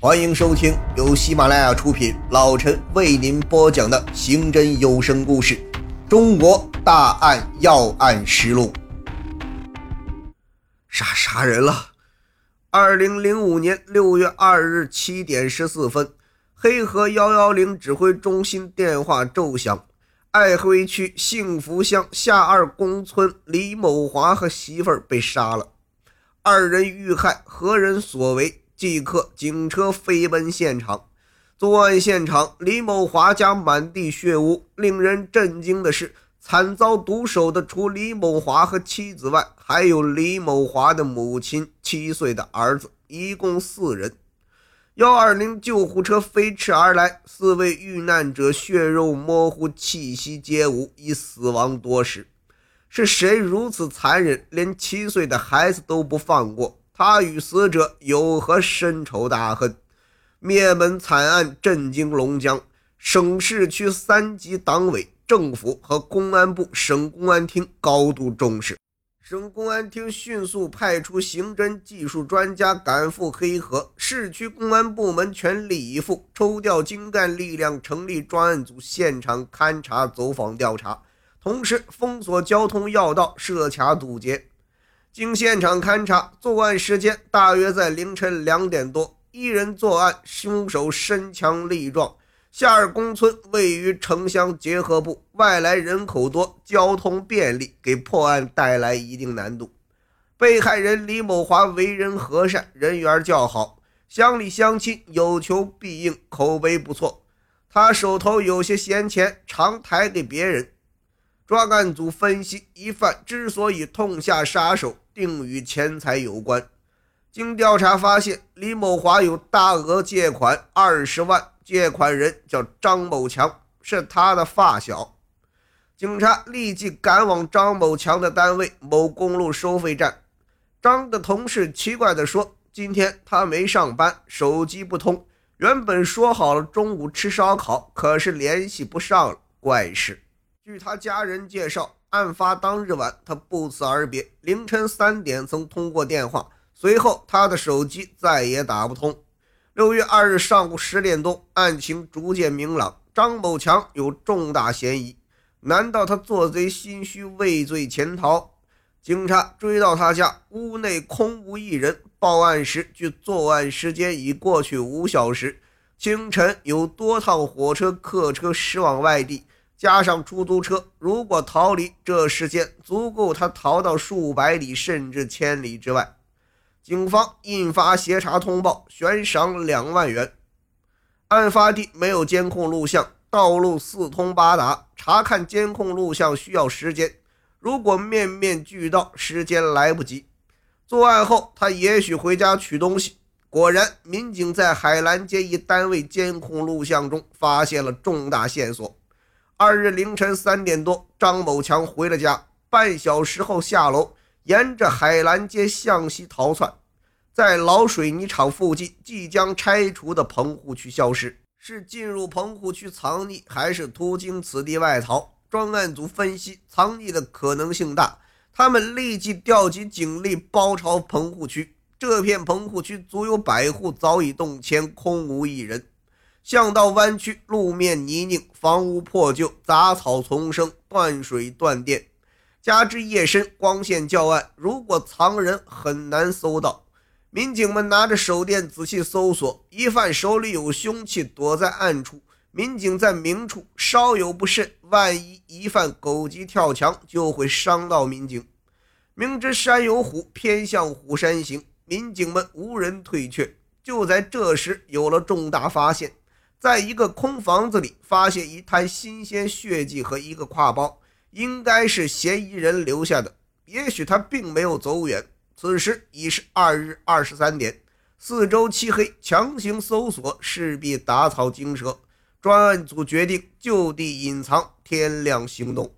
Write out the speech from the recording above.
欢迎收听由喜马拉雅出品，老陈为您播讲的刑侦有声故事《中国大案要案实录》。杀杀人了！二零零五年六月二日七点十四分，黑河幺幺零指挥中心电话骤响。爱辉区幸福乡下二公村李某华和媳妇儿被杀了，二人遇害，何人所为？即刻警车飞奔现场。作案现场，李某华家满地血污。令人震惊的是，惨遭毒手的除李某华和妻子外，还有李某华的母亲、七岁的儿子，一共四人。幺二零救护车飞驰而来，四位遇难者血肉模糊，气息皆无，已死亡多时。是谁如此残忍，连七岁的孩子都不放过？他与死者有何深仇大恨？灭门惨案震惊龙江，省市区三级党委、政府和公安部、省公安厅高度重视。省公安厅迅速派出刑侦技术专家赶赴黑河，市区公安部门全力以赴，抽调精干力量，成立专案组，现场勘查、走访调查，同时封锁交通要道，设卡堵截。经现场勘查，作案时间大约在凌晨两点多，一人作案，凶手身强力壮。夏二公村位于城乡结合部，外来人口多，交通便利，给破案带来一定难度。被害人李某华为人和善，人缘较好，乡里乡亲有求必应，口碑不错。他手头有些闲钱，常抬给别人。专案组分析，疑犯之所以痛下杀手，定与钱财有关。经调查发现，李某华有大额借款二十万。借款人叫张某强，是他的发小。警察立即赶往张某强的单位某公路收费站。张的同事奇怪地说：“今天他没上班，手机不通。原本说好了中午吃烧烤，可是联系不上了，怪事。”据他家人介绍，案发当日晚，他不辞而别，凌晨三点曾通过电话，随后他的手机再也打不通。六月二日上午十点多，案情逐渐明朗，张某强有重大嫌疑。难道他做贼心虚，畏罪潜逃？警察追到他家，屋内空无一人。报案时，距作案时间已过去五小时。清晨有多趟火车、客车驶往外地，加上出租车，如果逃离，这时间足够他逃到数百里甚至千里之外。警方印发协查通报，悬赏两万元。案发地没有监控录像，道路四通八达，查看监控录像需要时间。如果面面俱到，时间来不及。作案后，他也许回家取东西。果然，民警在海澜街一单位监控录像中发现了重大线索。二日凌晨三点多，张某强回了家，半小时后下楼。沿着海澜街向西逃窜，在老水泥厂附近即将拆除的棚户区消失，是进入棚户区藏匿，还是途经此地外逃？专案组分析，藏匿的可能性大。他们立即调集警力包抄棚户区。这片棚户区足有百户，早已动迁，空无一人。巷道弯曲，路面泥泞，房屋破旧，杂草丛生，断水断电。加之夜深，光线较暗，如果藏人很难搜到。民警们拿着手电仔细搜索，疑犯手里有凶器，躲在暗处。民警在明处，稍有不慎，万一疑犯狗急跳墙，就会伤到民警。明知山有虎，偏向虎山行，民警们无人退却。就在这时，有了重大发现，在一个空房子里，发现一滩新鲜血迹和一个挎包。应该是嫌疑人留下的，也许他并没有走远。此时已是二日二十三点，四周漆黑，强行搜索势必打草惊蛇。专案组决定就地隐藏，天亮行动。